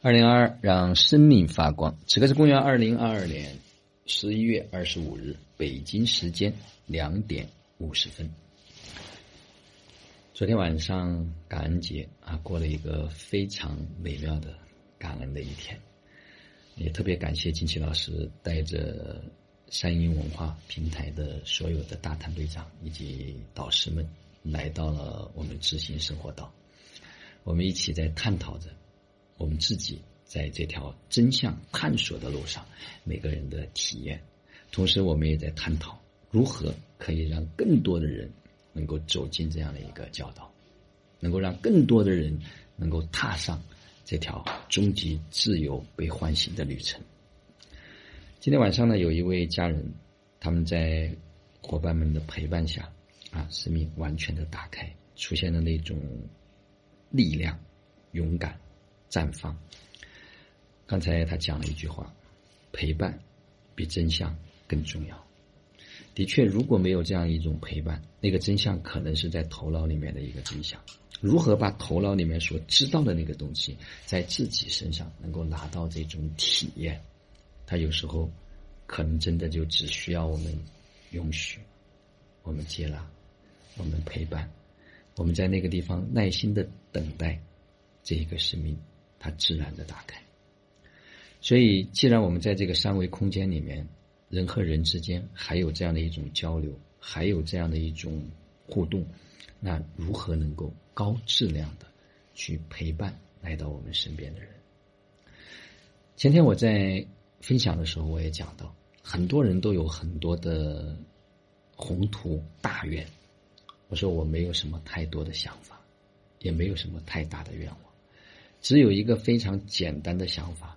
二零二二，让生命发光。此刻是公元二零二二年十一月二十五日，北京时间两点五十分。昨天晚上感恩节啊，过了一个非常美妙的感恩的一天，也特别感谢金奇老师带着山鹰文化平台的所有的大团队长以及导师们来到了我们知行生活道，我们一起在探讨着。我们自己在这条真相探索的路上，每个人的体验，同时我们也在探讨如何可以让更多的人能够走进这样的一个教导，能够让更多的人能够踏上这条终极自由被唤醒的旅程。今天晚上呢，有一位家人，他们在伙伴们的陪伴下，啊，生命完全的打开，出现了那种力量、勇敢。绽放。刚才他讲了一句话：“陪伴比真相更重要。”的确，如果没有这样一种陪伴，那个真相可能是在头脑里面的一个真相。如何把头脑里面所知道的那个东西，在自己身上能够拿到这种体验？他有时候可能真的就只需要我们允许、我们接纳、我们陪伴，我们在那个地方耐心的等待这一个生命。它自然的打开，所以既然我们在这个三维空间里面，人和人之间还有这样的一种交流，还有这样的一种互动，那如何能够高质量的去陪伴来到我们身边的人？前天我在分享的时候，我也讲到，很多人都有很多的宏图大愿，我说我没有什么太多的想法，也没有什么太大的愿望。只有一个非常简单的想法，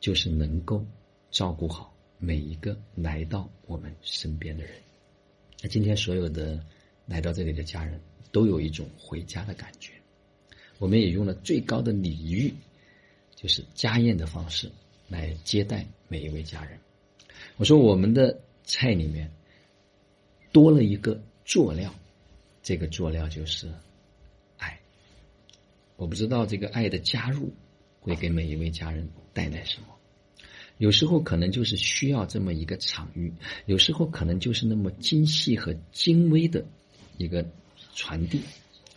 就是能够照顾好每一个来到我们身边的人。那今天所有的来到这里的家人都有一种回家的感觉。我们也用了最高的礼遇，就是家宴的方式来接待每一位家人。我说我们的菜里面多了一个佐料，这个佐料就是。我不知道这个爱的加入会给每一位家人带来什么。有时候可能就是需要这么一个场域，有时候可能就是那么精细和精微的一个传递，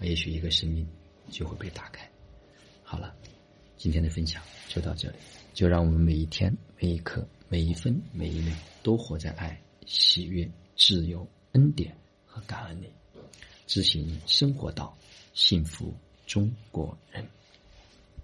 也许一个生命就会被打开。好了，今天的分享就到这里，就让我们每一天、每一刻、每一分、每一秒都活在爱、喜悦、自由、恩典和感恩里，执行生活道，幸福。chúng của em.